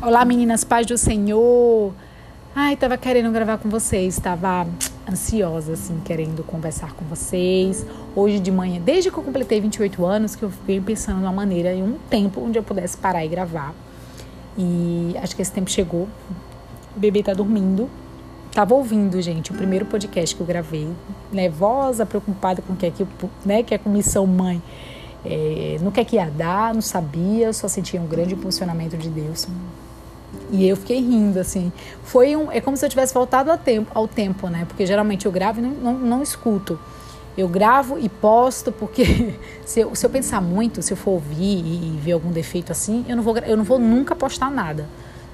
Olá, meninas, paz do Senhor. Ai, tava querendo gravar com vocês, tava ansiosa, assim, querendo conversar com vocês. Hoje de manhã, desde que eu completei 28 anos, que eu venho pensando numa maneira, em um tempo onde eu pudesse parar e gravar. E acho que esse tempo chegou. O bebê tá dormindo. Tava ouvindo, gente, o primeiro podcast que eu gravei, nervosa, preocupada com o que é que, né, que é com missão mãe. É, no que é que ia dar, não sabia, só sentia um grande impulsionamento de Deus. E eu fiquei rindo, assim. Foi um, é como se eu tivesse voltado ao tempo, ao tempo né? Porque geralmente eu gravo e não, não, não escuto. Eu gravo e posto, porque se eu, se eu pensar muito, se eu for ouvir e, e ver algum defeito assim, eu não vou, eu não vou nunca postar nada.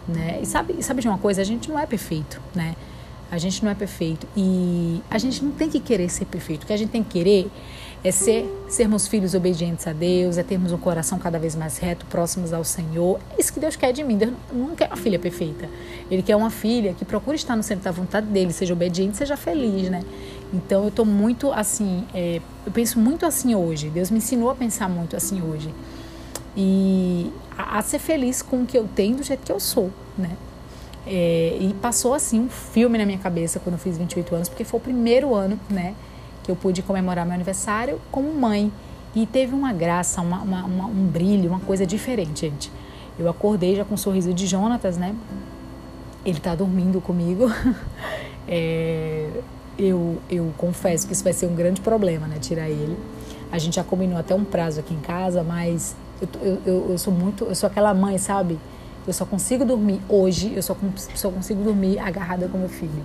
Né? E sabe, sabe de uma coisa? A gente não é perfeito, né? A gente não é perfeito. E a gente não tem que querer ser perfeito. O que a gente tem que querer é ser, sermos filhos obedientes a Deus, é termos um coração cada vez mais reto, próximos ao Senhor. É isso que Deus quer de mim. Deus não quer uma filha perfeita. Ele quer uma filha que procure estar no centro da vontade dele, seja obediente, seja feliz, né? Então eu estou muito assim, é, eu penso muito assim hoje. Deus me ensinou a pensar muito assim hoje. E a, a ser feliz com o que eu tenho do jeito que eu sou, né? É, e passou assim um filme na minha cabeça quando eu fiz 28 anos, porque foi o primeiro ano, né? Que eu pude comemorar meu aniversário como mãe. E teve uma graça, uma, uma, uma, um brilho, uma coisa diferente, gente. Eu acordei já com o sorriso de Jonatas, né? Ele tá dormindo comigo. é, eu, eu confesso que isso vai ser um grande problema, né? Tirar ele. A gente já combinou até um prazo aqui em casa, mas eu, eu, eu sou muito. Eu sou aquela mãe, sabe? Eu só consigo dormir hoje, eu só, só consigo dormir agarrada com meu filho.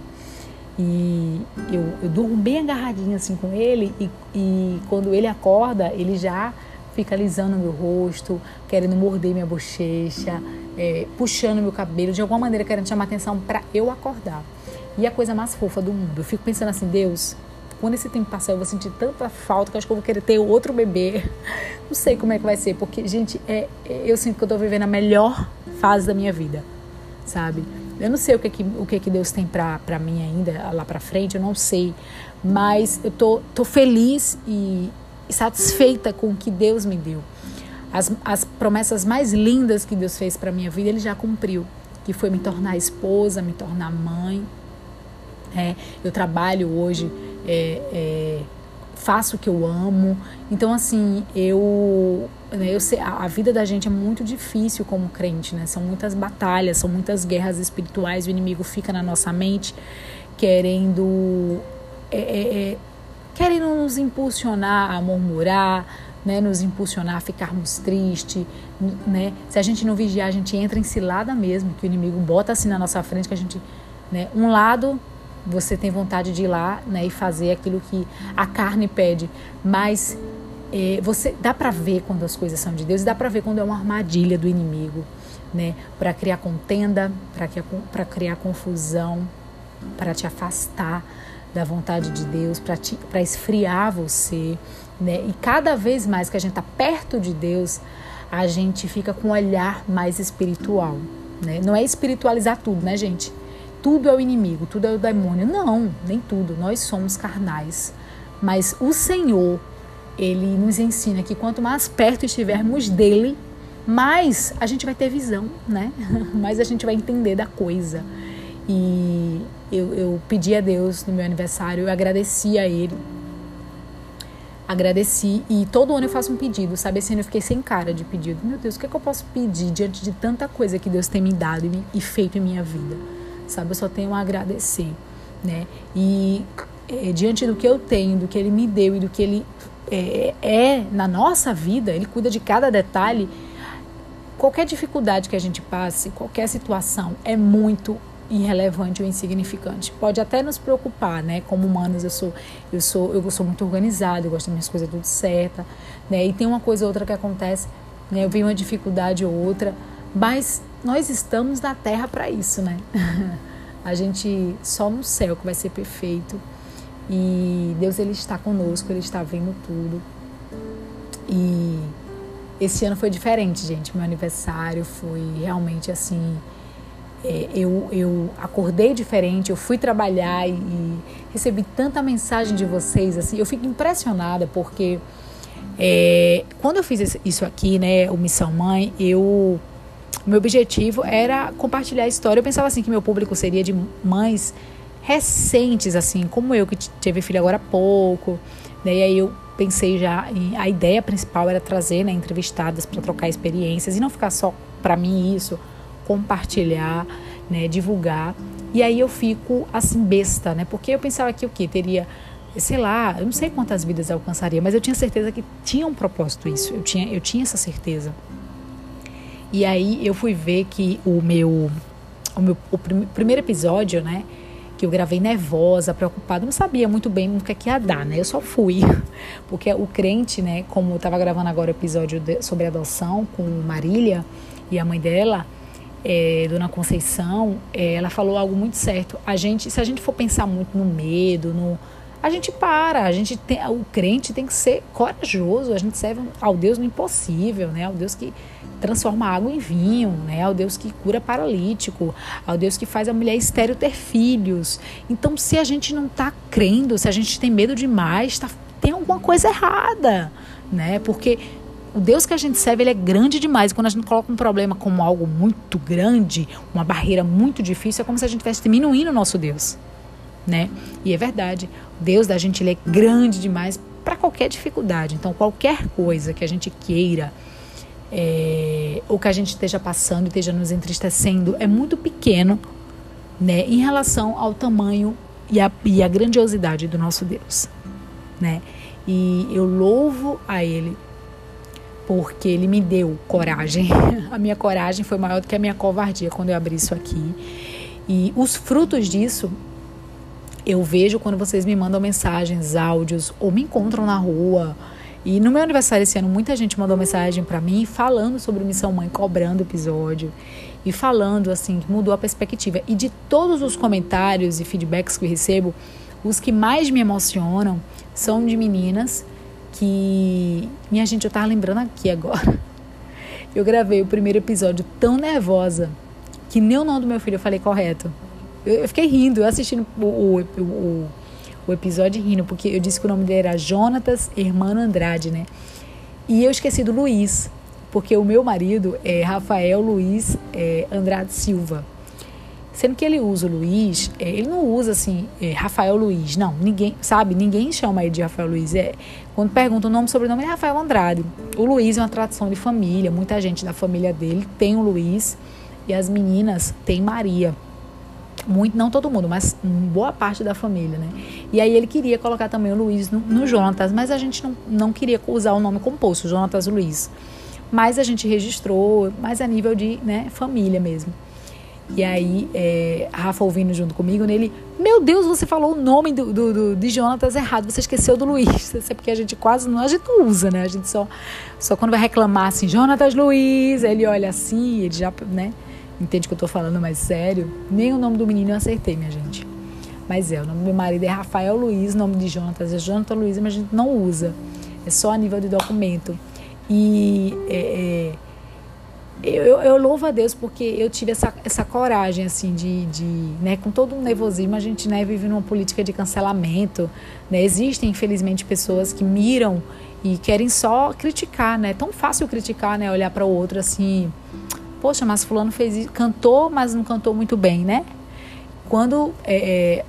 E eu, eu durmo bem agarradinha assim com ele e, e quando ele acorda, ele já fica alisando meu rosto, querendo morder minha bochecha, é, puxando meu cabelo, de alguma maneira querendo chamar atenção para eu acordar. E a coisa mais fofa do mundo. Eu fico pensando assim, Deus, quando esse tempo passar, eu vou sentir tanta falta que eu acho que eu vou querer ter outro bebê. Não sei como é que vai ser, porque, gente, é, é eu sinto que eu tô vivendo a melhor fase da minha vida, sabe? Eu não sei o que, que, o que, que Deus tem para mim ainda lá para frente, eu não sei. Mas eu tô, tô feliz e, e satisfeita com o que Deus me deu. As, as promessas mais lindas que Deus fez para minha vida, Ele já cumpriu. Que foi me tornar esposa, me tornar mãe. É, eu trabalho hoje é, é, faço o que eu amo. Então, assim, eu, né, eu sei, a, a, vida da gente é muito difícil como crente, né? São muitas batalhas, são muitas guerras espirituais. O inimigo fica na nossa mente querendo, é, é, é querendo nos impulsionar a murmurar, né? Nos impulsionar a ficarmos tristes, né? Se a gente não vigiar, a gente entra em cilada mesmo, que o inimigo bota assim na nossa frente, que a gente, né? Um lado você tem vontade de ir lá né, e fazer aquilo que a carne pede, mas é, você dá para ver quando as coisas são de Deus, dá para ver quando é uma armadilha do inimigo, né, para criar contenda, para criar confusão, para te afastar da vontade de Deus, para esfriar você, né? E cada vez mais que a gente está perto de Deus, a gente fica com um olhar mais espiritual, né? Não é espiritualizar tudo, né, gente? tudo é o inimigo, tudo é o demônio. Não, nem tudo. Nós somos carnais. Mas o Senhor, ele nos ensina que quanto mais perto estivermos dele, mais a gente vai ter visão, né? mais a gente vai entender da coisa. E eu, eu pedi a Deus no meu aniversário, eu agradeci a Ele. Agradeci e todo ano eu faço um pedido, sabe? Esse ano eu fiquei sem cara de pedido. Meu Deus, o que, é que eu posso pedir diante de tanta coisa que Deus tem me dado e, e feito em minha vida? sabe? Eu só tenho a agradecer, né? E é, diante do que eu tenho, do que Ele me deu e do que Ele é, é na nossa vida, Ele cuida de cada detalhe. Qualquer dificuldade que a gente passe, qualquer situação é muito irrelevante ou insignificante. Pode até nos preocupar, né? Como humanos, eu sou, eu sou, eu sou muito organizada, eu gosto das minhas coisas tudo certa, né? E tem uma coisa ou outra que acontece, né? Eu venho uma dificuldade ou outra, mas nós estamos na terra para isso, né? A gente só no céu que vai ser perfeito. E Deus ele está conosco, ele está vendo tudo. E esse ano foi diferente, gente. Meu aniversário foi realmente assim. É, eu, eu acordei diferente, eu fui trabalhar e, e, recebi tanta mensagem de vocês. assim Eu fico impressionada porque é, quando eu fiz isso aqui, né, o Missão Mãe, eu meu objetivo era compartilhar a história. Eu pensava assim que meu público seria de mães recentes, assim, como eu que tive filho agora há pouco. Né? E aí eu pensei já em a ideia principal era trazer né, entrevistadas para trocar experiências e não ficar só para mim isso, compartilhar, né, divulgar. E aí eu fico assim besta, né? Porque eu pensava que o que teria sei lá, eu não sei quantas vidas alcançaria, mas eu tinha certeza que tinha um propósito isso. Eu tinha, eu tinha essa certeza. E aí eu fui ver que o meu o meu o prim, primeiro episódio, né, que eu gravei nervosa, preocupada, não sabia muito bem o que, é que ia dar, né? Eu só fui. Porque o crente, né, como eu estava gravando agora o episódio de, sobre adoção com Marília e a mãe dela, é, Dona Conceição, é, ela falou algo muito certo. A gente, se a gente for pensar muito no medo, no a gente para, a gente tem, o crente tem que ser corajoso, a gente serve ao Deus no impossível, né? Ao Deus que transforma água em vinho, né? Ao Deus que cura paralítico, ao Deus que faz a mulher estéreo ter filhos. Então, se a gente não está crendo, se a gente tem medo demais, tá, tem alguma coisa errada, né? Porque o Deus que a gente serve, ele é grande demais. Quando a gente coloca um problema como algo muito grande, uma barreira muito difícil, é como se a gente estivesse diminuindo o nosso Deus né? E é verdade, Deus da gente ele é grande demais para qualquer dificuldade. Então, qualquer coisa que a gente queira é, ou que a gente esteja passando esteja nos entristecendo é muito pequeno, né? Em relação ao tamanho e a, e a grandiosidade do nosso Deus, né? E eu louvo a Ele porque Ele me deu coragem. a minha coragem foi maior do que a minha covardia quando eu abri isso aqui. E os frutos disso eu vejo quando vocês me mandam mensagens, áudios ou me encontram na rua. E no meu aniversário esse ano, muita gente mandou mensagem para mim falando sobre Missão Mãe, cobrando episódio e falando assim que mudou a perspectiva. E de todos os comentários e feedbacks que eu recebo, os que mais me emocionam são de meninas que. Minha gente, eu tava lembrando aqui agora. Eu gravei o primeiro episódio tão nervosa que nem o nome do meu filho eu falei correto. Eu, fiquei rindo, eu assistindo o, o, o, o episódio rindo, porque eu disse que o nome dele era Jonatas Hermano Andrade, né? E eu esqueci do Luiz, porque o meu marido é Rafael Luiz é, Andrade Silva. Sendo que ele usa o Luiz, é, ele não usa assim, é, Rafael Luiz, não, ninguém, sabe, ninguém chama ele de Rafael Luiz. É, quando pergunta o nome sobrenome, é Rafael Andrade. O Luiz é uma tradição de família, muita gente da família dele tem o Luiz e as meninas têm Maria muito, não todo mundo, mas boa parte da família, né? E aí ele queria colocar também o Luiz no, no Jonatas, mas a gente não, não queria usar o nome composto, Jonatas Luiz. Mas a gente registrou, mais a nível de né, família mesmo. E aí, é, Rafa ouvindo junto comigo, nele, meu Deus, você falou o nome do, do, do, de Jonatas errado, você esqueceu do Luiz. Isso é porque a gente quase não, a gente usa, né? A gente só, só quando vai reclamar assim, Jonatas Luiz, ele olha assim, ele já, né? Entende que eu tô falando mais sério, nem o nome do menino eu acertei, minha gente. Mas é, o nome do meu marido é Rafael Luiz, o nome de Jonatas é Jonathan Luiz, mas a gente não usa. É só a nível de documento. E é, é, eu, eu, louvo a Deus porque eu tive essa, essa coragem, assim, de, de né, com todo um nervosismo, a gente né, vive numa política de cancelamento. Né? Existem, infelizmente, pessoas que miram e querem só criticar, né? É tão fácil criticar, né? Olhar para o outro assim poxa, mas fulano fez isso, cantou, mas não cantou muito bem, né? Quando é,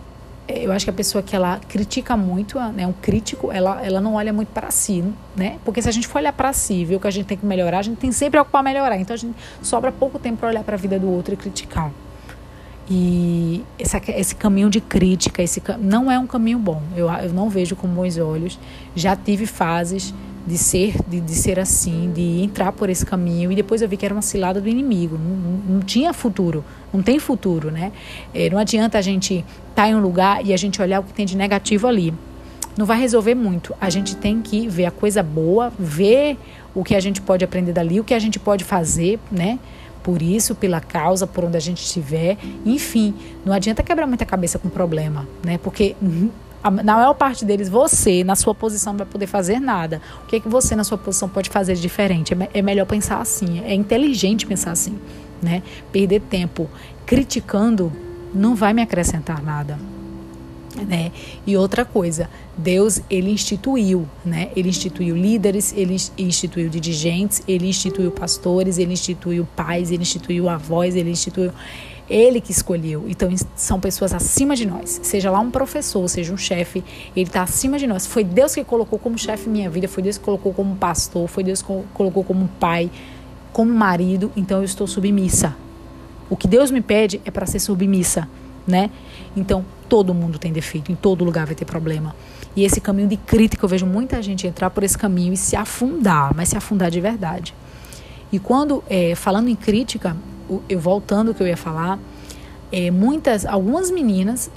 é, eu acho que a pessoa que ela critica muito, né, um crítico, ela, ela não olha muito para si, né? Porque se a gente for olhar para si, ver o que a gente tem que melhorar, a gente tem sempre algo para melhorar. Então a gente sobra pouco tempo para olhar para a vida do outro e criticar. E esse, esse caminho de crítica, esse não é um caminho bom. Eu, eu não vejo com bons olhos. Já tive fases de ser de, de ser assim, de entrar por esse caminho e depois eu vi que era uma cilada do inimigo, não, não, não tinha futuro, não tem futuro, né? É, não adianta a gente estar tá em um lugar e a gente olhar o que tem de negativo ali, não vai resolver muito. A gente tem que ver a coisa boa, ver o que a gente pode aprender dali, o que a gente pode fazer, né? Por isso, pela causa, por onde a gente estiver, enfim, não adianta quebrar muita cabeça com problema, né? Porque na maior parte deles, você, na sua posição, vai poder fazer nada. O que, é que você, na sua posição, pode fazer de diferente? É, é melhor pensar assim. É inteligente pensar assim. Né? Perder tempo criticando não vai me acrescentar nada. né? E outra coisa, Deus ele instituiu, né? Ele instituiu líderes, ele instituiu dirigentes, ele instituiu pastores, ele instituiu pais, ele instituiu avós, ele instituiu ele que escolheu. Então são pessoas acima de nós. Seja lá um professor, seja um chefe, ele está acima de nós. Foi Deus que colocou como chefe minha vida, foi Deus que colocou como pastor, foi Deus que colocou como pai, como marido. Então eu estou submissa. O que Deus me pede é para ser submissa, né? Então todo mundo tem defeito, em todo lugar vai ter problema. E esse caminho de crítica, eu vejo muita gente entrar por esse caminho e se afundar, mas se afundar de verdade. E quando, é, falando em crítica, eu voltando o que eu ia falar, é, muitas, algumas meninas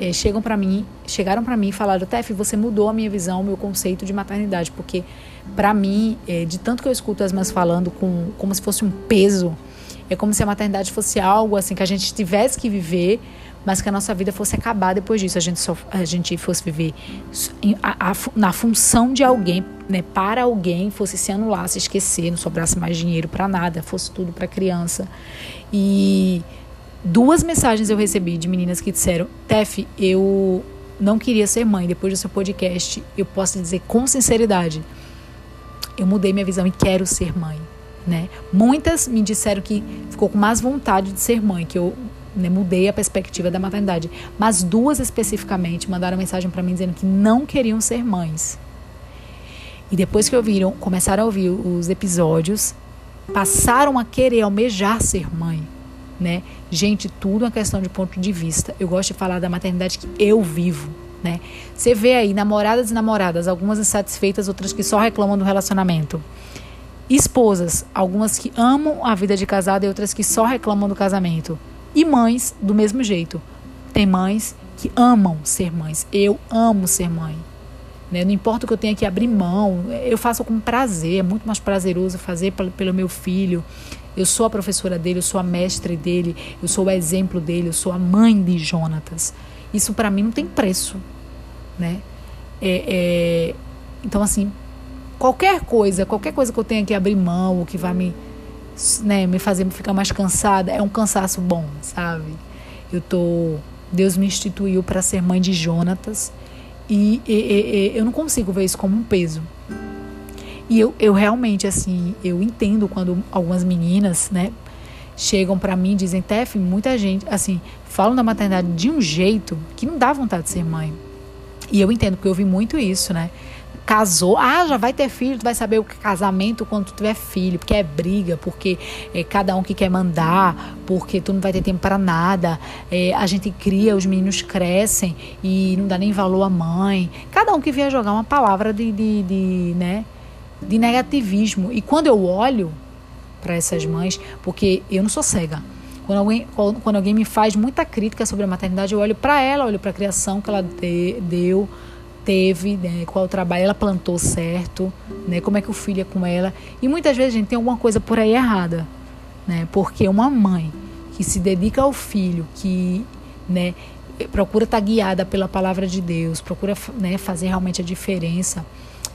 é, chegam para mim, chegaram para mim e falaram, Tef, você mudou a minha visão, o meu conceito de maternidade, porque para mim, é, de tanto que eu escuto as mães falando com, como se fosse um peso, é como se a maternidade fosse algo assim que a gente tivesse que viver mas que a nossa vida fosse acabar depois disso, a gente, só, a gente fosse viver a, a, na função de alguém, né, para alguém, fosse se anular, se esquecer, não sobrasse mais dinheiro para nada, fosse tudo para criança. E duas mensagens eu recebi de meninas que disseram: Tef, eu não queria ser mãe. Depois do seu podcast, eu posso dizer com sinceridade, eu mudei minha visão e quero ser mãe. Né? Muitas me disseram que ficou com mais vontade de ser mãe, que eu né, mudei a perspectiva da maternidade. Mas duas especificamente mandaram mensagem para mim dizendo que não queriam ser mães. E depois que ouviram, começaram a ouvir os episódios, passaram a querer almejar ser mãe, né? Gente, tudo uma questão de ponto de vista. Eu gosto de falar da maternidade que eu vivo, né? Você vê aí namoradas e namoradas, algumas insatisfeitas, outras que só reclamam do relacionamento. Esposas, algumas que amam a vida de casada e outras que só reclamam do casamento. E mães, do mesmo jeito. Tem mães que amam ser mães. Eu amo ser mãe. Né? Não importa o que eu tenha que abrir mão, eu faço com prazer. É muito mais prazeroso fazer pelo meu filho. Eu sou a professora dele, eu sou a mestre dele, eu sou o exemplo dele, eu sou a mãe de Jonatas. Isso para mim não tem preço, né? É, é, então assim, qualquer coisa, qualquer coisa que eu tenha que abrir mão, que vai me né, me fazer ficar mais cansada, é um cansaço bom, sabe? Eu tô. Deus me instituiu para ser mãe de Jonatas e, e, e, eu não consigo ver isso como um peso. E eu, eu realmente, assim, eu entendo quando algumas meninas, né, chegam para mim e dizem, Tef, muita gente, assim, falam da maternidade de um jeito que não dá vontade de ser mãe. E eu entendo, porque eu vi muito isso, né? Casou, ah, já vai ter filho, tu vai saber o é casamento quando tu tiver filho, porque é briga, porque é cada um que quer mandar, porque tu não vai ter tempo para nada. É, a gente cria, os meninos crescem e não dá nem valor à mãe. Cada um que vier jogar uma palavra de, de, de né, de negativismo. E quando eu olho para essas mães, porque eu não sou cega. Quando alguém, quando alguém me faz muita crítica sobre a maternidade, eu olho para ela, olho para a criação que ela de, deu, teve, né, qual trabalho ela plantou certo, né, como é que o filho é com ela. E muitas vezes a gente tem alguma coisa por aí errada, né, porque uma mãe que se dedica ao filho, que né, procura estar guiada pela palavra de Deus, procura né, fazer realmente a diferença,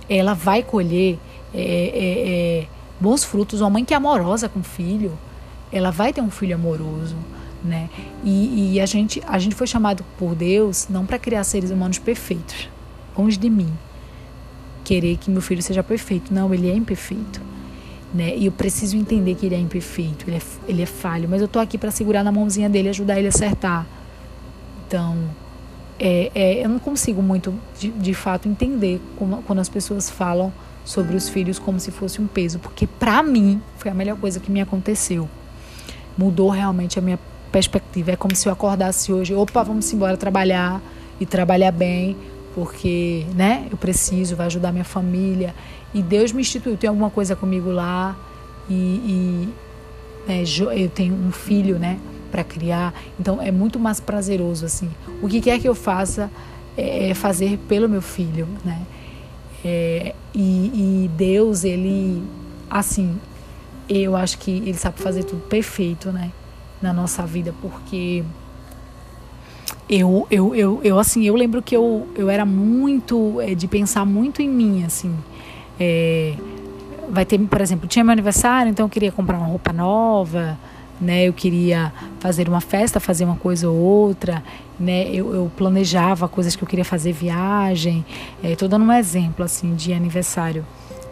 ela vai colher é, é, é, bons frutos. Uma mãe que é amorosa com o filho, ela vai ter um filho amoroso. Né? E, e a, gente, a gente foi chamado por Deus não para criar seres humanos perfeitos, longe de mim querer que meu filho seja perfeito. Não, ele é imperfeito. Né? E eu preciso entender que ele é imperfeito, ele é, ele é falho, mas eu tô aqui para segurar na mãozinha dele ajudar ele a acertar. Então, é, é, eu não consigo muito, de, de fato, entender como, quando as pessoas falam sobre os filhos como se fosse um peso, porque para mim foi a melhor coisa que me aconteceu. Mudou realmente a minha perspectiva. É como se eu acordasse hoje, opa, vamos embora trabalhar e trabalhar bem, porque, né, eu preciso, vai ajudar minha família. E Deus me instituiu, tem alguma coisa comigo lá e, e né, eu tenho um filho, né, para criar. Então é muito mais prazeroso assim. O que quer que eu faça é, é fazer pelo meu filho, né? É, e, e Deus, ele, assim, eu acho que ele sabe fazer tudo perfeito, né, na nossa vida, porque eu, eu, eu, eu, assim, eu lembro que eu, eu era muito, é, de pensar muito em mim, assim. É, vai ter, por exemplo, tinha meu aniversário, então eu queria comprar uma roupa nova, né? Eu queria fazer uma festa, fazer uma coisa ou outra, né? Eu, eu planejava coisas que eu queria fazer, viagem. Estou é, dando um exemplo assim de aniversário.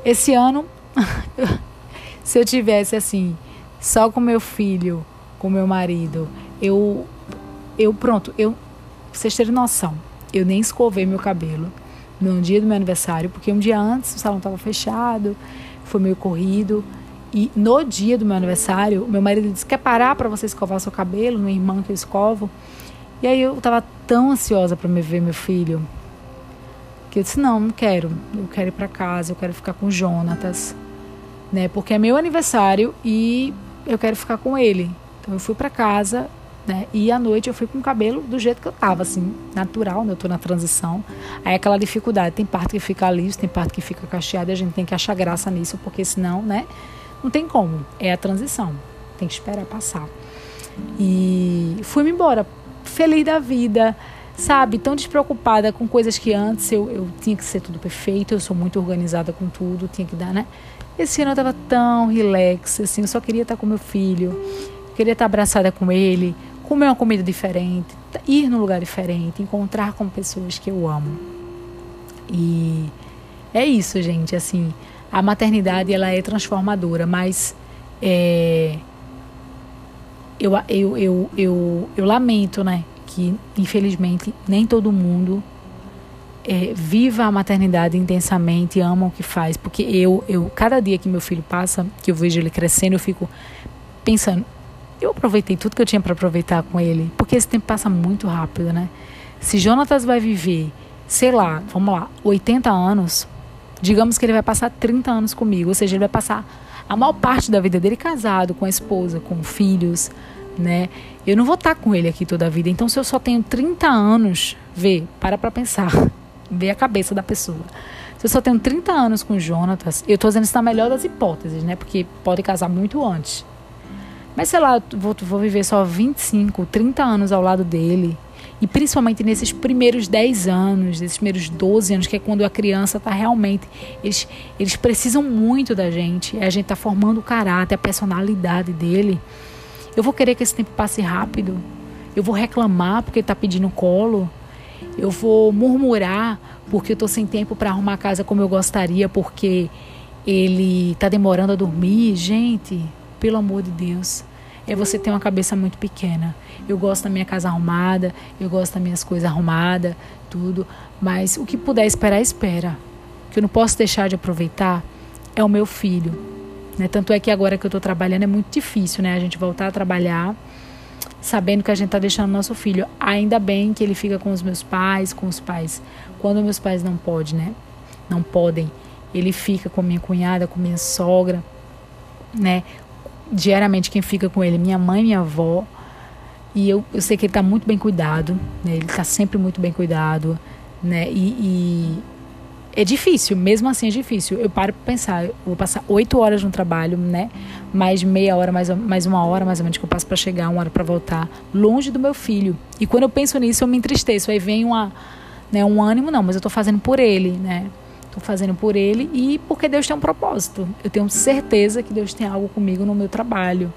Esse ano, se eu tivesse assim, só com meu filho, com meu marido, eu, eu pronto, eu, pra vocês terem noção, eu nem escovei meu cabelo no dia do meu aniversário, porque um dia antes o salão estava fechado, foi meio corrido. E no dia do meu aniversário, meu marido disse: Quer parar para você escovar seu cabelo? No irmão que eu escovo. E aí eu estava tão ansiosa para me ver meu filho que eu disse: Não, não quero. Eu quero ir para casa, eu quero ficar com o Jonatas, né? Porque é meu aniversário e eu quero ficar com ele. Então eu fui para casa, né? E à noite eu fui com o cabelo do jeito que eu tava, assim, natural, né? Eu tô na transição. Aí aquela dificuldade, tem parte que fica liso, tem parte que fica cacheada, a gente tem que achar graça nisso, porque senão, né? Não tem como. É a transição. Tem que esperar passar. E fui-me embora, feliz da vida, sabe? Tão despreocupada com coisas que antes eu, eu tinha que ser tudo perfeito, eu sou muito organizada com tudo, tinha que dar, né? Esse ano eu tava tão relax, assim, eu só queria estar com meu filho, queria estar abraçada com ele, comer uma comida diferente, ir num lugar diferente, encontrar com pessoas que eu amo. E é isso, gente, assim, a maternidade ela é transformadora, mas é, eu, eu, eu, eu, eu lamento, né, que infelizmente nem todo mundo é, viva a maternidade intensamente, ama o que faz, porque eu, eu, cada dia que meu filho passa, que eu vejo ele crescendo, eu fico pensando, eu aproveitei tudo que eu tinha para aproveitar com ele, porque esse tempo passa muito rápido, né? Se Jonatas vai viver, sei lá, vamos lá, 80 anos, Digamos que ele vai passar 30 anos comigo, ou seja, ele vai passar a maior parte da vida dele casado, com a esposa, com filhos, né? Eu não vou estar com ele aqui toda a vida. Então, se eu só tenho 30 anos, vê, para para pensar, vê a cabeça da pessoa. Se eu só tenho 30 anos com Jonatas, eu estou dizendo isso na melhor das hipóteses, né? Porque pode casar muito antes. Mas sei lá, vou, vou viver só 25, 30 anos ao lado dele. E principalmente nesses primeiros 10 anos, nesses primeiros 12 anos, que é quando a criança está realmente. Eles, eles precisam muito da gente. A gente está formando o caráter, a personalidade dele. Eu vou querer que esse tempo passe rápido. Eu vou reclamar porque está pedindo colo. Eu vou murmurar porque eu estou sem tempo para arrumar a casa como eu gostaria, porque ele está demorando a dormir. Gente, pelo amor de Deus é você ter uma cabeça muito pequena. Eu gosto da minha casa arrumada, eu gosto das minhas coisas arrumadas, tudo, mas o que puder esperar, espera. O que eu não posso deixar de aproveitar é o meu filho. Né? Tanto é que agora que eu estou trabalhando é muito difícil, né? A gente voltar a trabalhar sabendo que a gente está deixando nosso filho. Ainda bem que ele fica com os meus pais, com os pais. Quando meus pais não podem, né? Não podem. Ele fica com minha cunhada, com minha sogra, né? Diariamente quem fica com ele, minha mãe minha avó. E eu, eu sei que ele está muito bem cuidado, né? Ele está sempre muito bem cuidado, né? E, e, é difícil, mesmo assim é difícil. Eu paro para pensar, eu vou passar oito horas no trabalho, né? Mais meia hora, mais, mais uma hora mais ou menos que eu passo para chegar, uma hora para voltar, longe do meu filho. E quando eu penso nisso, eu me entristeço. Aí vem uma, né, um ânimo, não, mas eu estou fazendo por ele, né? Estou fazendo por ele e porque Deus tem um propósito. Eu tenho certeza que Deus tem algo comigo no meu trabalho,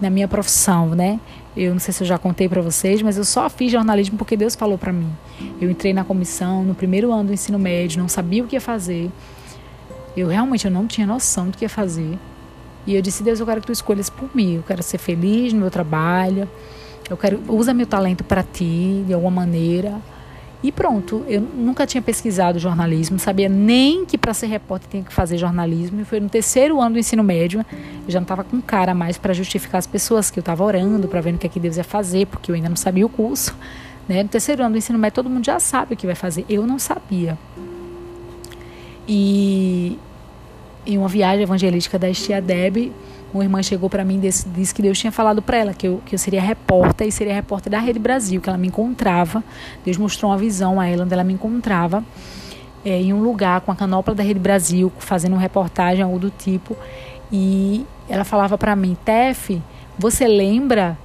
na minha profissão, né? Eu não sei se eu já contei para vocês, mas eu só fiz jornalismo porque Deus falou para mim. Eu entrei na comissão no primeiro ano do ensino médio, não sabia o que ia fazer. Eu realmente eu não tinha noção do que ia fazer. E eu disse: "Deus, eu quero que tu escolhas por mim. Eu quero ser feliz no meu trabalho. Eu quero usa meu talento para ti de alguma maneira." E pronto, eu nunca tinha pesquisado jornalismo, sabia nem que para ser repórter tinha que fazer jornalismo. E foi no terceiro ano do ensino médio, eu já não estava com cara mais para justificar as pessoas que eu estava orando, para ver o que é que Deus ia fazer, porque eu ainda não sabia o curso. Né? No terceiro ano do ensino médio, todo mundo já sabe o que vai fazer. Eu não sabia. E em uma viagem evangelística da Estia Deb, uma irmã chegou para mim e disse, disse, que Deus tinha falado para ela que eu, que eu seria repórter e seria repórter da Rede Brasil, que ela me encontrava. Deus mostrou uma visão a ela onde ela me encontrava é, em um lugar com a canopla da Rede Brasil, fazendo uma reportagem, algo do tipo. E ela falava para mim, Tef, você lembra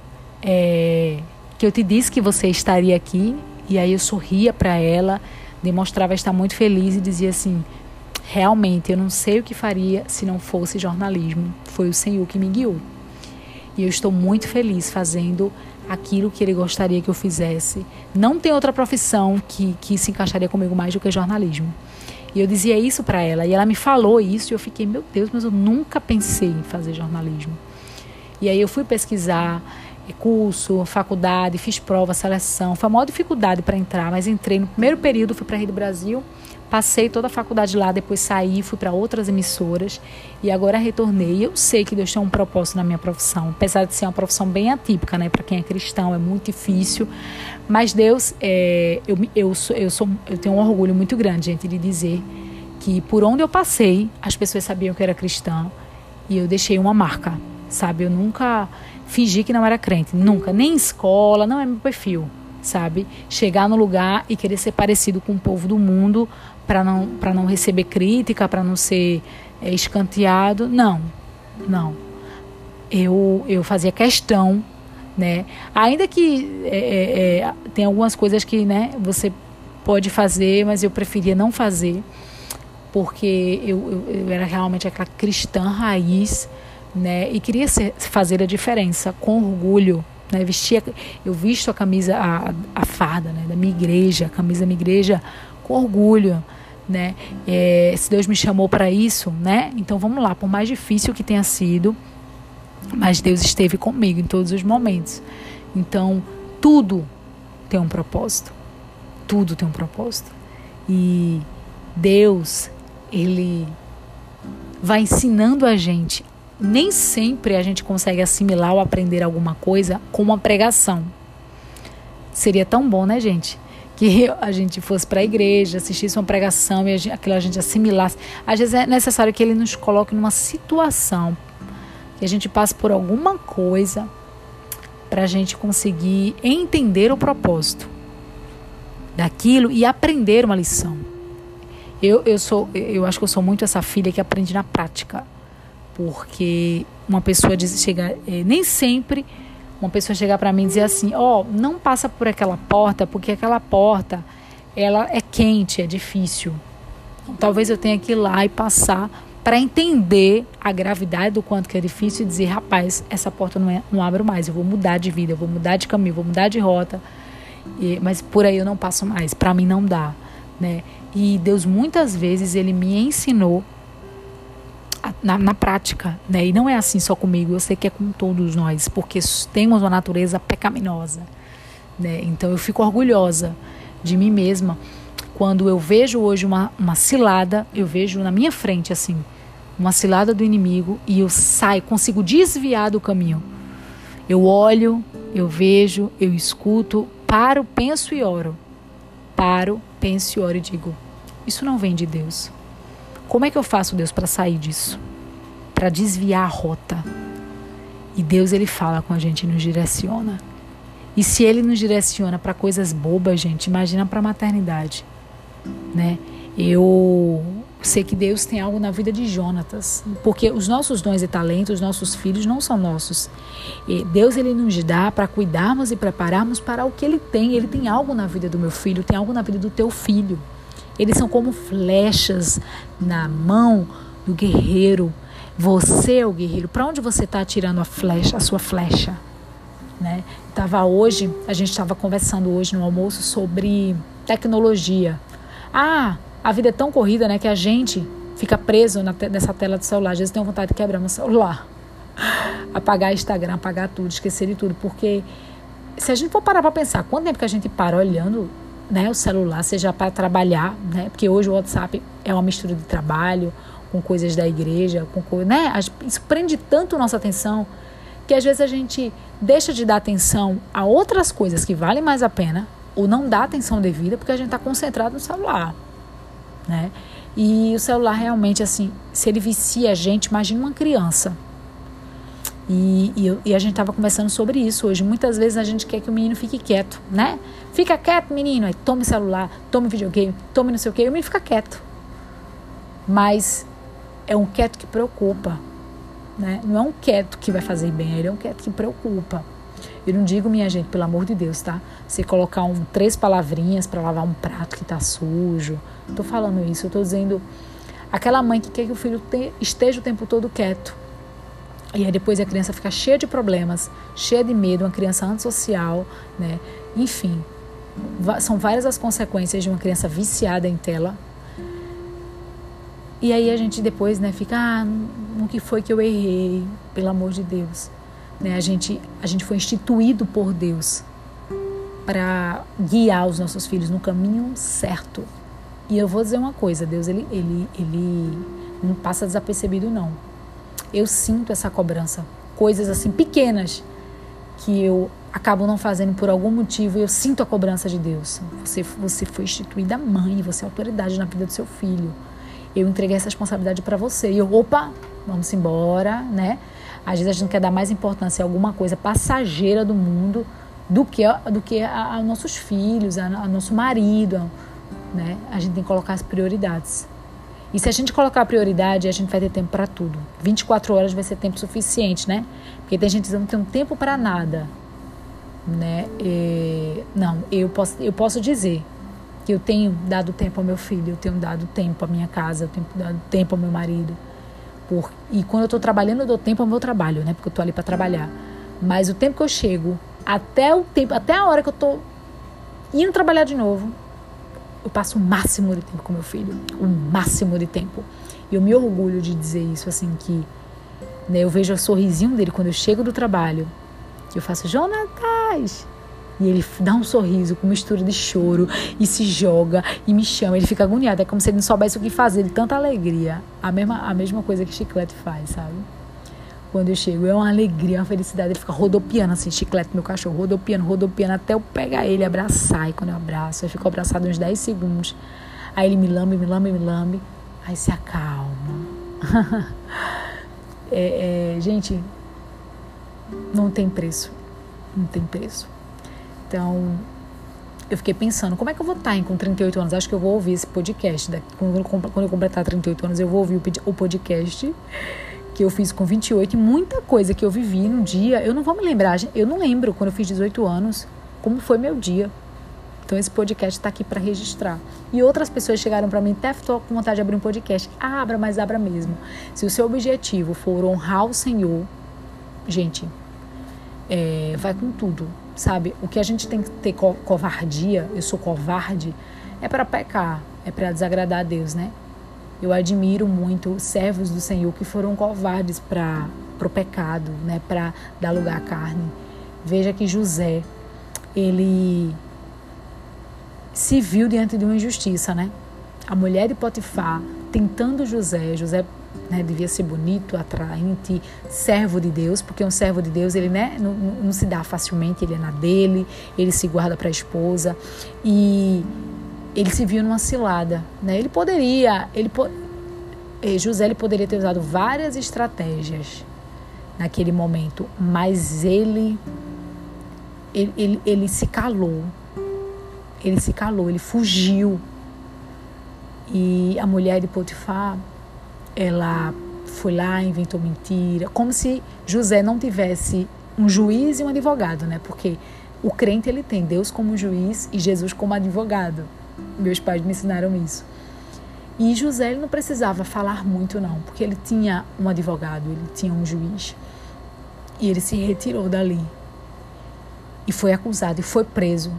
é, que eu te disse que você estaria aqui? E aí eu sorria para ela, demonstrava estar muito feliz e dizia assim: Realmente, eu não sei o que faria se não fosse jornalismo. Foi o Senhor que me guiou. E eu estou muito feliz fazendo aquilo que ele gostaria que eu fizesse. Não tem outra profissão que, que se encaixaria comigo mais do que jornalismo. E eu dizia isso para ela. E ela me falou isso e eu fiquei, meu Deus, mas eu nunca pensei em fazer jornalismo. E aí eu fui pesquisar curso, faculdade, fiz prova, seleção. Foi a maior dificuldade para entrar, mas entrei no primeiro período, fui para a Rede Brasil, passei toda a faculdade lá, depois saí, fui para outras emissoras e agora retornei. Eu sei que Deus tem um propósito na minha profissão, apesar de ser uma profissão bem atípica, né? Para quem é cristão é muito difícil, mas Deus, é, eu, eu, sou, eu, sou, eu tenho um orgulho muito grande, gente, de dizer que por onde eu passei, as pessoas sabiam que eu era cristã e eu deixei uma marca, sabe? Eu nunca fingir que não era crente. Nunca. Nem escola, não é meu perfil, sabe? Chegar no lugar e querer ser parecido com o povo do mundo para não, não receber crítica, para não ser é, escanteado. Não, não. Eu, eu fazia questão, né? Ainda que é, é, é, tem algumas coisas que né, você pode fazer, mas eu preferia não fazer, porque eu, eu, eu era realmente aquela cristã raiz né? E queria ser, fazer a diferença com orgulho, né? Vestia, eu visto a camisa, a, a farda, né? Da minha igreja, a camisa da minha igreja com orgulho, né? É, se Deus me chamou para isso, né? Então vamos lá, por mais difícil que tenha sido, mas Deus esteve comigo em todos os momentos. Então tudo tem um propósito, tudo tem um propósito e Deus ele vai ensinando a gente nem sempre a gente consegue assimilar ou aprender alguma coisa com uma pregação. Seria tão bom, né, gente? Que a gente fosse para a igreja, assistisse uma pregação e a gente, aquilo a gente assimilasse. Às vezes é necessário que ele nos coloque numa situação, que a gente passe por alguma coisa para a gente conseguir entender o propósito daquilo e aprender uma lição. Eu, eu sou, eu acho que eu sou muito essa filha que aprende na prática porque uma pessoa diz, chega, é, nem sempre uma pessoa chegar para mim e dizer assim, ó, oh, não passa por aquela porta, porque aquela porta ela é quente, é difícil. Então, talvez eu tenha que ir lá e passar para entender a gravidade do quanto que é difícil e dizer, rapaz, essa porta não, é, não abre mais, eu vou mudar de vida, eu vou mudar de caminho, eu vou mudar de rota, e, mas por aí eu não passo mais, para mim não dá, né? E Deus muitas vezes ele me ensinou na, na, prática, né? E não é assim só comigo, eu sei que é com todos nós, porque temos uma natureza pecaminosa, né? Então eu fico orgulhosa de mim mesma quando eu vejo hoje uma, uma cilada, eu vejo na minha frente assim, uma cilada do inimigo e eu saio, consigo desviar do caminho. Eu olho, eu vejo, eu escuto, paro, penso e oro. Paro, penso e oro e digo: Isso não vem de Deus. Como é que eu faço, Deus, para sair disso? Para desviar a rota. E Deus, ele fala com a gente e nos direciona. E se ele nos direciona para coisas bobas, gente, imagina para a maternidade, né? Eu sei que Deus tem algo na vida de Jonatas, porque os nossos dons e talentos, os nossos filhos não são nossos. E Deus ele nos dá para cuidarmos e prepararmos para o que ele tem. Ele tem algo na vida do meu filho, tem algo na vida do teu filho. Eles são como flechas na mão do guerreiro. Você é o guerreiro. Para onde você está atirando a flecha, a sua flecha? Né? Tava hoje, a gente estava conversando hoje no almoço sobre tecnologia. Ah, a vida é tão corrida, né, que a gente fica preso na te nessa tela do celular. Às vezes tem vontade de quebrar meu celular, apagar Instagram, apagar tudo, esquecer de tudo, porque se a gente for parar para pensar, quanto tempo que a gente para olhando né, o celular, seja para trabalhar, né, porque hoje o WhatsApp é uma mistura de trabalho com coisas da igreja, com né, isso prende tanto nossa atenção que às vezes a gente deixa de dar atenção a outras coisas que valem mais a pena ou não dá atenção devida porque a gente está concentrado no celular, né? E o celular realmente assim, se ele vicia a gente, imagina uma criança. E, e, e, a gente estava conversando sobre isso hoje. Muitas vezes a gente quer que o menino fique quieto, né? Fica quieto, menino. Aí tome celular, tome videogame, tome não sei o quê. E o menino fica quieto. Mas é um quieto que preocupa. Né? Não é um quieto que vai fazer bem, ele é um quieto que preocupa. Eu não digo, minha gente, pelo amor de Deus, tá? Você colocar um, três palavrinhas para lavar um prato que tá sujo. Tô falando isso, eu tô dizendo aquela mãe que quer que o filho te, esteja o tempo todo quieto E aí depois a criança fica cheia de problemas, cheia de medo, uma criança antissocial, né? Enfim, são várias as consequências de uma criança viciada em tela. E aí a gente depois, né, fica, ah, no que foi que eu errei, pelo amor de Deus. Né? A gente a gente foi instituído por Deus para guiar os nossos filhos no caminho certo. E eu vou dizer uma coisa, Deus ele ele ele não passa desapercebido não eu sinto essa cobrança. Coisas assim pequenas que eu acabo não fazendo por algum motivo, eu sinto a cobrança de Deus. Você, você foi instituída mãe, você é autoridade na vida do seu filho. Eu entreguei essa responsabilidade para você. E eu, opa, vamos embora, né? Às vezes a gente quer dar mais importância a alguma coisa passageira do mundo do que a, do que a, a nossos filhos, a, a nosso marido, né? A gente tem que colocar as prioridades. E se a gente colocar a prioridade, a gente vai ter tempo para tudo. 24 horas vai ser tempo suficiente, né? Porque tem gente que não tem tempo para nada, né? E, não, eu posso, eu posso dizer eu tenho dado tempo ao meu filho, eu tenho dado tempo à minha casa, eu tenho dado tempo ao meu marido. Por, e quando eu estou trabalhando, eu dou tempo ao meu trabalho, né? Porque eu estou ali para trabalhar. Mas o tempo que eu chego, até o tempo, até a hora que eu estou indo trabalhar de novo, eu passo o máximo de tempo com meu filho, o máximo de tempo. E eu me orgulho de dizer isso, assim, que né, eu vejo o sorrisinho dele quando eu chego do trabalho. Eu faço, Jonatas! E ele dá um sorriso com mistura de choro e se joga e me chama. Ele fica agoniado. É como se ele não soubesse o que fazer de tanta alegria. A mesma, a mesma coisa que Chiclete faz, sabe? quando eu chego. É uma alegria, uma felicidade. Ele fica rodopiando assim, chiclete, meu cachorro, rodopiando, rodopiando, até eu pegar ele, abraçar. E quando eu abraço, eu fico abraçado uns 10 segundos. Aí ele me lambe, me lambe, me lambe. Aí se acalma. é, é, gente, não tem preço. Não tem preço. Então, eu fiquei pensando, como é que eu vou estar com 38 anos? Acho que eu vou ouvir esse podcast. Quando eu completar 38 anos, eu vou ouvir o podcast que eu fiz com 28 e muita coisa que eu vivi no dia, eu não vou me lembrar, eu não lembro quando eu fiz 18 anos, como foi meu dia. Então esse podcast está aqui para registrar. E outras pessoas chegaram para mim, até estou com vontade de abrir um podcast. abra, mas abra mesmo. Se o seu objetivo for honrar o Senhor, gente, é, vai com tudo, sabe? O que a gente tem que ter co covardia, eu sou covarde, é para pecar, é para desagradar a Deus, né? Eu admiro muito servos do Senhor que foram covardes para o pecado, né, para dar lugar à carne. Veja que José, ele se viu diante de uma injustiça, né? A mulher de Potifar tentando José, José né, devia ser bonito, atraente, servo de Deus, porque um servo de Deus ele né, não, não se dá facilmente, ele é na dele, ele se guarda para a esposa e ele se viu numa cilada, né? Ele poderia, ele eh, José ele poderia ter usado várias estratégias naquele momento, mas ele ele, ele, ele se calou. Ele se calou, ele fugiu. E a mulher de Potifar, ela foi lá, inventou mentira, como se José não tivesse um juiz e um advogado, né? Porque o crente ele tem Deus como juiz e Jesus como advogado. Meus pais me ensinaram isso. E José ele não precisava falar muito não, porque ele tinha um advogado, ele tinha um juiz. E ele se retirou dali. E foi acusado e foi preso.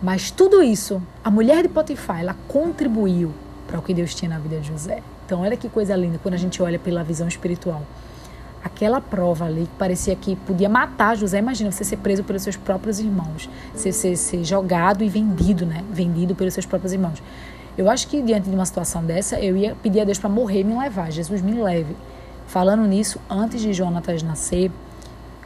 Mas tudo isso, a mulher de Potifar, ela contribuiu para o que Deus tinha na vida de José. Então, olha que coisa linda quando a gente olha pela visão espiritual. Aquela prova ali que parecia que podia matar José, imagina você ser preso pelos seus próprios irmãos, ser, ser, ser jogado e vendido, né? Vendido pelos seus próprios irmãos. Eu acho que diante de uma situação dessa, eu ia pedir a Deus para morrer e me levar. Jesus me leve. Falando nisso, antes de Jonatas nascer,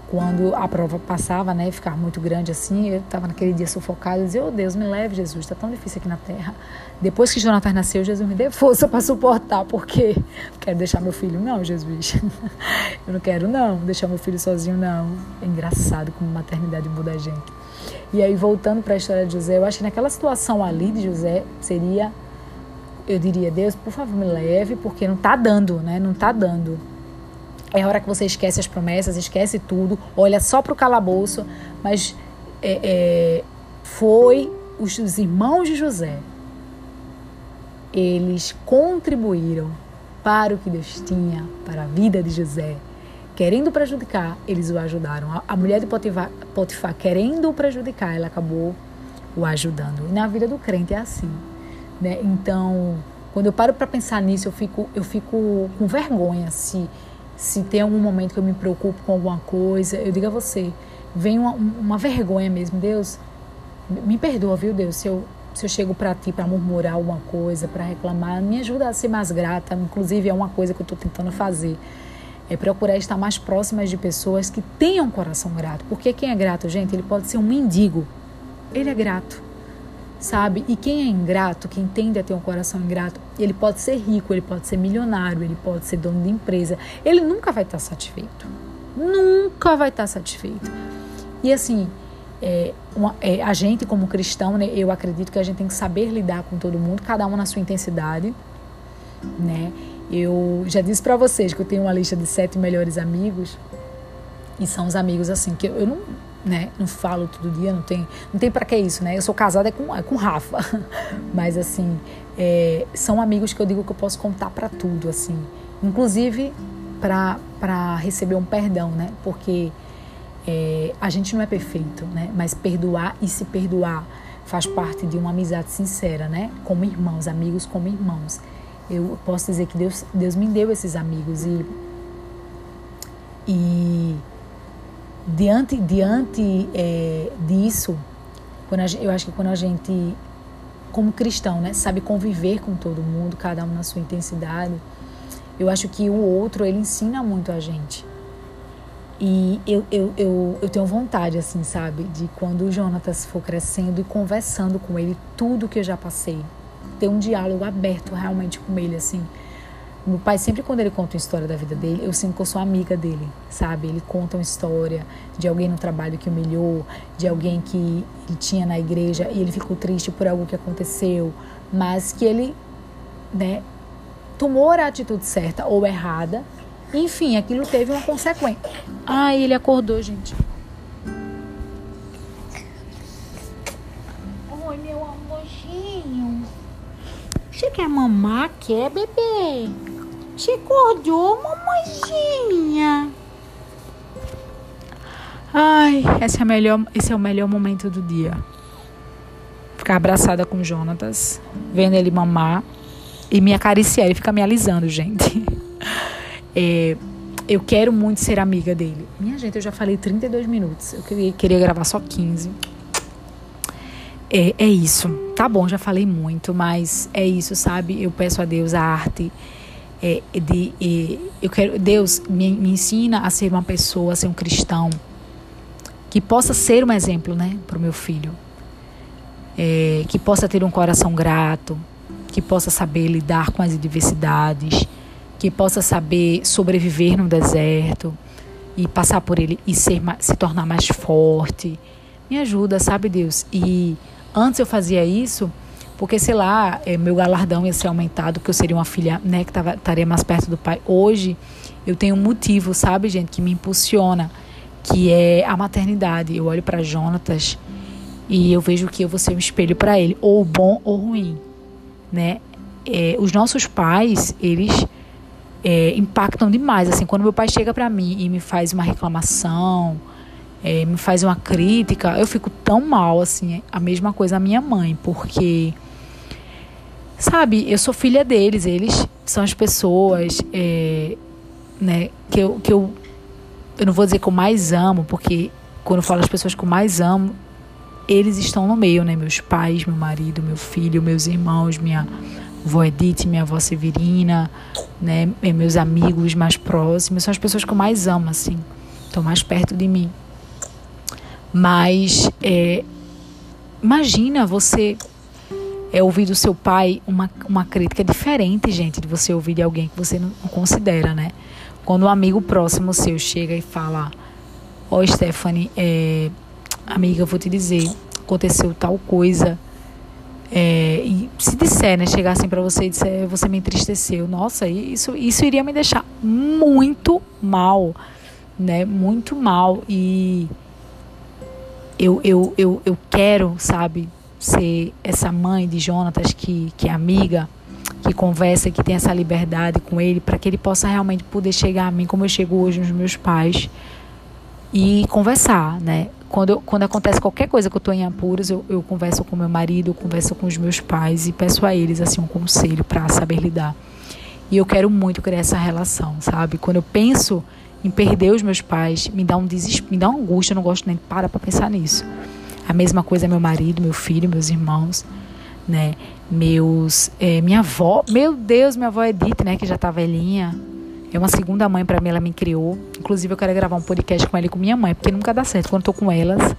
quando a prova passava, né, ficar muito grande assim, eu estava naquele dia sufocado, eu dizia, oh Deus, me leve, Jesus, está tão difícil aqui na terra. Depois que Jonathan nasceu, Jesus me deu força para suportar, porque quero deixar meu filho, não, Jesus. eu não quero, não, deixar meu filho sozinho, não. É engraçado como maternidade muda a gente. E aí, voltando para a história de José, eu acho que naquela situação ali de José, seria, eu diria, Deus, por favor, me leve, porque não está dando, né, não está dando é hora que você esquece as promessas, esquece tudo, olha só para o calabouço. Mas é, é, foi os, os irmãos de José. Eles contribuíram para o que Deus tinha para a vida de José. querendo prejudicar, eles o ajudaram. A, a mulher de Potifar, Potifar querendo o prejudicar, ela acabou o ajudando. E na vida do crente é assim, né? Então, quando eu paro para pensar nisso, eu fico, eu fico com vergonha se se tem algum momento que eu me preocupo com alguma coisa, eu digo a você, vem uma, uma vergonha mesmo, Deus, me perdoa, viu, Deus, se eu se eu chego para ti para murmurar alguma coisa, para reclamar, me ajuda a ser mais grata. Inclusive, é uma coisa que eu estou tentando fazer. É procurar estar mais próximas de pessoas que tenham coração grato. Porque quem é grato, gente, ele pode ser um mendigo. Ele é grato, sabe? E quem é ingrato, quem tende a ter um coração ingrato, ele pode ser rico, ele pode ser milionário, ele pode ser dono de empresa. Ele nunca vai estar satisfeito. Nunca vai estar satisfeito. E assim, é, uma, é, a gente como cristão, né, eu acredito que a gente tem que saber lidar com todo mundo, cada um na sua intensidade, né? Eu já disse para vocês que eu tenho uma lista de sete melhores amigos e são os amigos assim que eu, eu não, né, não falo todo dia, não tem, não tem para que isso, né? Eu sou casada com é com Rafa, mas assim é, são amigos que eu digo que eu posso contar para tudo, assim, inclusive para receber um perdão, né? Porque é, a gente não é perfeito, né? Mas perdoar e se perdoar faz parte de uma amizade sincera, né? Como irmãos, amigos como irmãos. Eu posso dizer que Deus, Deus me deu esses amigos e e diante diante é, disso, quando a, eu acho que quando a gente como cristão, né, sabe conviver com todo mundo, cada um na sua intensidade, eu acho que o outro ele ensina muito a gente. E eu, eu, eu, eu tenho vontade, assim, sabe, de quando o Jonatas for crescendo e conversando com ele tudo que eu já passei, ter um diálogo aberto realmente com ele, assim. Meu pai, sempre quando ele conta uma história da vida dele, eu sinto que eu sou amiga dele, sabe? Ele conta uma história de alguém no trabalho que humilhou, de alguém que ele tinha na igreja e ele ficou triste por algo que aconteceu, mas que ele, né, tomou a atitude certa ou errada enfim, aquilo teve uma consequência. Ai, ele acordou, gente. Oi, meu amorzinho. Você quer mamar? Quer, bebê? Você acordou, mamãezinha? Ai, esse é, melhor, esse é o melhor momento do dia. Ficar abraçada com o Jonatas, vendo ele mamar e me acariciar. Ele fica me alisando, gente. É, eu quero muito ser amiga dele. Minha gente, eu já falei 32 minutos. Eu queria, queria gravar só 15. É, é isso. Tá bom, já falei muito, mas é isso, sabe? Eu peço a Deus a arte. É, de, é, eu quero, Deus me, me ensina a ser uma pessoa, a ser um cristão que possa ser um exemplo, né, para o meu filho, é, que possa ter um coração grato, que possa saber lidar com as adversidades, que possa saber sobreviver no deserto e passar por ele e ser, se tornar mais forte. Me ajuda, sabe, Deus? E antes eu fazia isso porque, sei lá, é, meu galardão ia ser aumentado, que eu seria uma filha né, que tava, estaria mais perto do pai. Hoje eu tenho um motivo, sabe, gente, que me impulsiona, que é a maternidade. Eu olho para Jonatas e eu vejo que eu vou ser um espelho para ele, ou bom ou ruim, né? É, os nossos pais, eles é, impactam demais. Assim, quando meu pai chega para mim e me faz uma reclamação, é, me faz uma crítica, eu fico tão mal, assim. A mesma coisa a minha mãe, porque, sabe, eu sou filha deles, eles são as pessoas, é, né, que eu, que eu, eu não vou dizer que eu mais amo, porque quando eu falo as pessoas que eu mais amo, eles estão no meio, né? Meus pais, meu marido, meu filho, meus irmãos, minha avó Edith, minha avó Severina, né, meus amigos mais próximos, são as pessoas que eu mais amo, assim, estão mais perto de mim. Mas é, imagina você é, ouvir do seu pai uma, uma crítica diferente, gente, de você ouvir de alguém que você não, considera, né? Quando um amigo próximo seu chega e fala, ó oh, Stephanie, é, amiga, eu vou te dizer, aconteceu tal coisa é, e se disser, né, chegar assim para você e disser, você me entristeceu, nossa, isso, isso iria me deixar muito mal, né, muito mal. E eu, eu, eu, eu quero, sabe, ser essa mãe de Jonatas que, que é amiga, que conversa, que tem essa liberdade com ele, para que ele possa realmente poder chegar a mim como eu chego hoje nos meus pais e conversar, né? Quando, quando acontece qualquer coisa que eu estou em apuros, eu, eu converso com meu marido, eu converso com os meus pais e peço a eles assim um conselho para saber lidar. E eu quero muito criar essa relação, sabe? Quando eu penso em perder os meus pais, me dá um desespero, me dá uma angústia, eu não gosto nem de parar para pensar nisso. A mesma coisa é meu marido, meu filho, meus irmãos, né? Meus, é, minha avó, meu Deus, minha avó Edith, né, que já tá velhinha, é uma segunda mãe para mim, ela me criou. Inclusive, eu quero gravar um podcast com ela e com minha mãe, porque nunca dá certo. Quando eu tô com elas,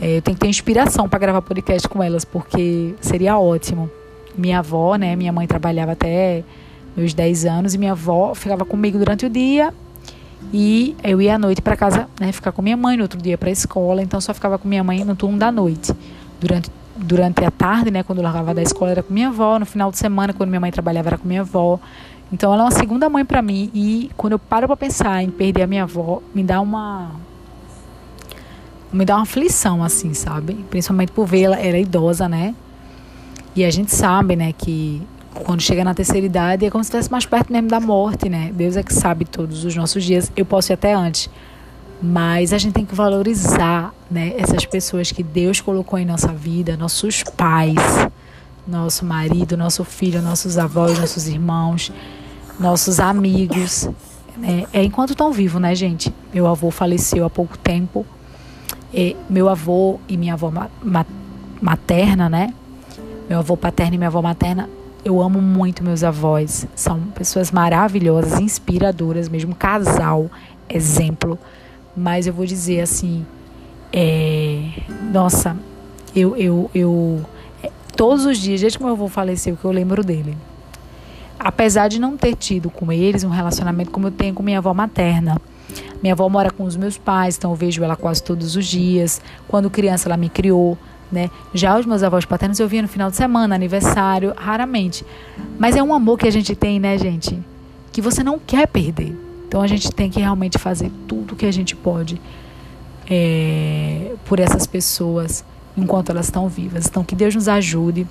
é, eu tenho que ter inspiração para gravar podcast com elas, porque seria ótimo. Minha avó, né? Minha mãe trabalhava até meus 10 anos e minha avó ficava comigo durante o dia e eu ia à noite para casa, né, ficar com minha mãe, no outro dia para a escola, então só ficava com minha mãe no turno da noite. Durante durante a tarde, né, quando eu largava da escola era com minha avó, no final de semana quando minha mãe trabalhava era com minha avó. Então ela é uma segunda mãe para mim e quando eu paro para pensar em perder a minha avó, me dá uma me dá uma aflição assim, sabe? Principalmente por ver ela, ela é idosa, né? E a gente sabe, né, que quando chega na terceira idade é como se estivesse mais perto mesmo da morte, né? Deus é que sabe todos os nossos dias. Eu posso ir até antes. Mas a gente tem que valorizar, né, essas pessoas que Deus colocou em nossa vida, nossos pais, nosso marido, nosso filho, nossos avós, nossos irmãos nossos amigos, né? É enquanto estão vivos, né, gente? Meu avô faleceu há pouco tempo. E meu avô e minha avó ma materna, né? Meu avô paterno e minha avó materna, eu amo muito meus avós. São pessoas maravilhosas, inspiradoras, mesmo casal, exemplo. Mas eu vou dizer assim, é, nossa, eu, eu, eu, é, todos os dias, desde que meu avô faleceu, que eu lembro dele apesar de não ter tido com eles um relacionamento como eu tenho com minha avó materna. Minha avó mora com os meus pais, então eu vejo ela quase todos os dias. Quando criança, ela me criou. Né? Já os meus avós paternos eu via no final de semana, aniversário, raramente. Mas é um amor que a gente tem, né, gente? Que você não quer perder. Então a gente tem que realmente fazer tudo que a gente pode é, por essas pessoas enquanto elas estão vivas. Então que Deus nos ajude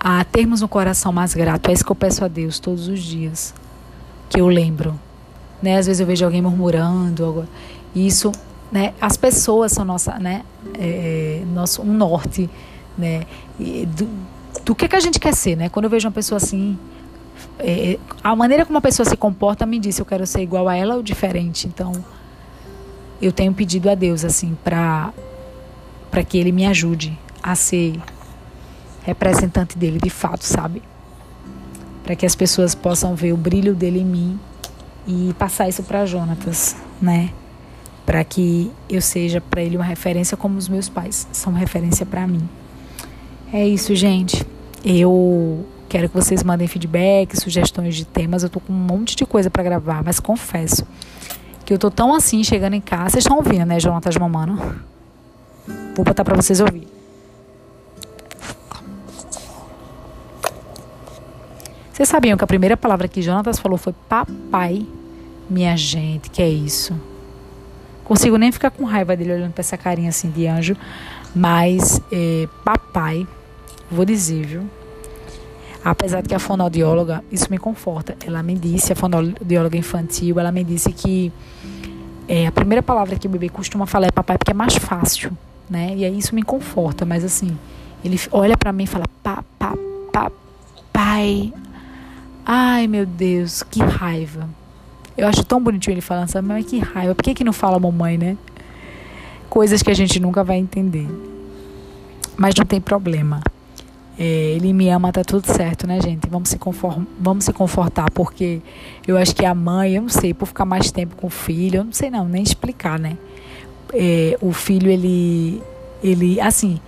a termos um coração mais grato. É isso que eu peço a Deus todos os dias, que eu lembro. Né? Às vezes eu vejo alguém murmurando, isso, né? As pessoas são nossa, né? É, nosso um norte, né? E do, do que que a gente quer ser, né? Quando eu vejo uma pessoa assim, é, a maneira como uma pessoa se comporta me diz se eu quero ser igual a ela ou diferente. Então, eu tenho pedido a Deus assim para para que Ele me ajude a ser representante dele de fato, sabe? Para que as pessoas possam ver o brilho dele em mim e passar isso para Jonatas, né? Para que eu seja para ele uma referência como os meus pais são referência para mim. É isso, gente. Eu quero que vocês mandem feedback, sugestões de temas. Eu tô com um monte de coisa para gravar, mas confesso que eu tô tão assim chegando em casa. Vocês estão ouvindo, né, Jonatas Mamano? Vou botar para vocês ouvirem. Vocês sabiam que a primeira palavra que Jonatas falou foi papai? Minha gente, que é isso? Consigo nem ficar com raiva dele olhando para essa carinha assim de anjo, mas é, papai, vou dizer, viu? Apesar de que a fonoaudióloga, isso me conforta, ela me disse, a fonoaudióloga infantil, ela me disse que é, a primeira palavra que o bebê costuma falar é papai porque é mais fácil, né? E aí isso me conforta, mas assim, ele olha para mim e fala papai. Ai, meu Deus, que raiva. Eu acho tão bonitinho ele falando, sabe? Mas que raiva. Por que, que não fala mamãe, né? Coisas que a gente nunca vai entender. Mas não tem problema. É, ele me ama, tá tudo certo, né, gente? Vamos se, vamos se confortar, porque eu acho que a mãe, eu não sei, por ficar mais tempo com o filho, eu não sei não, nem explicar, né? É, o filho, ele, ele, assim,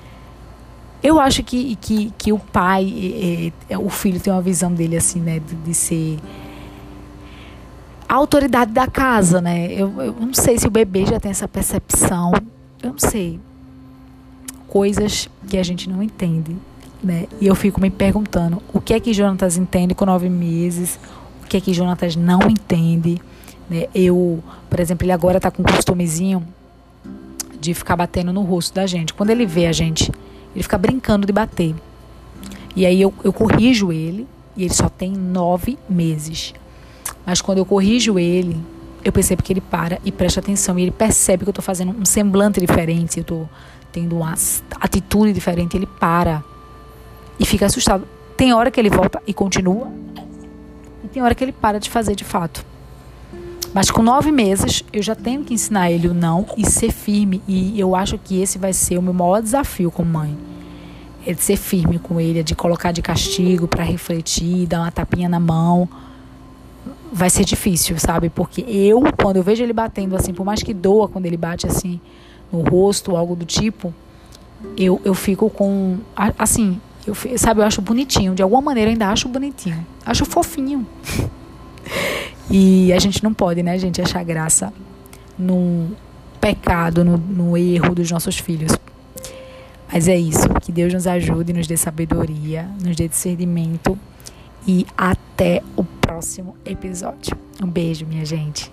eu acho que, que, que o pai, é, é, o filho tem uma visão dele assim, né, de, de, ser a autoridade da casa, né? Eu, eu não sei se o bebê já tem essa percepção, eu não sei. Coisas que a gente não entende, né? E eu fico me perguntando o que é que Jonatas entende com nove meses, o que é que Jonatas não entende, né? Eu, por exemplo, ele agora tá com um costumezinho de ficar batendo no rosto da gente. Quando ele vê a gente ele fica brincando de bater. E aí eu, eu corrijo ele, e ele só tem nove meses. Mas quando eu corrijo ele, eu percebo que ele para e presta atenção. E ele percebe que eu estou fazendo um semblante diferente, eu estou tendo uma atitude diferente. Ele para e fica assustado. Tem hora que ele volta e continua, e tem hora que ele para de fazer de fato. Mas com nove meses, eu já tenho que ensinar ele o não e ser firme. E eu acho que esse vai ser o meu maior desafio como mãe. É de ser firme com ele, é de colocar de castigo para refletir, dar uma tapinha na mão. Vai ser difícil, sabe? Porque eu, quando eu vejo ele batendo assim, por mais que doa quando ele bate assim no rosto algo do tipo, eu, eu fico com. Assim, eu, sabe, eu acho bonitinho. De alguma maneira, eu ainda acho bonitinho. Acho fofinho. E a gente não pode, né, gente, achar graça no pecado, no, no erro dos nossos filhos. Mas é isso. Que Deus nos ajude, nos dê sabedoria, nos dê discernimento. E até o próximo episódio. Um beijo, minha gente.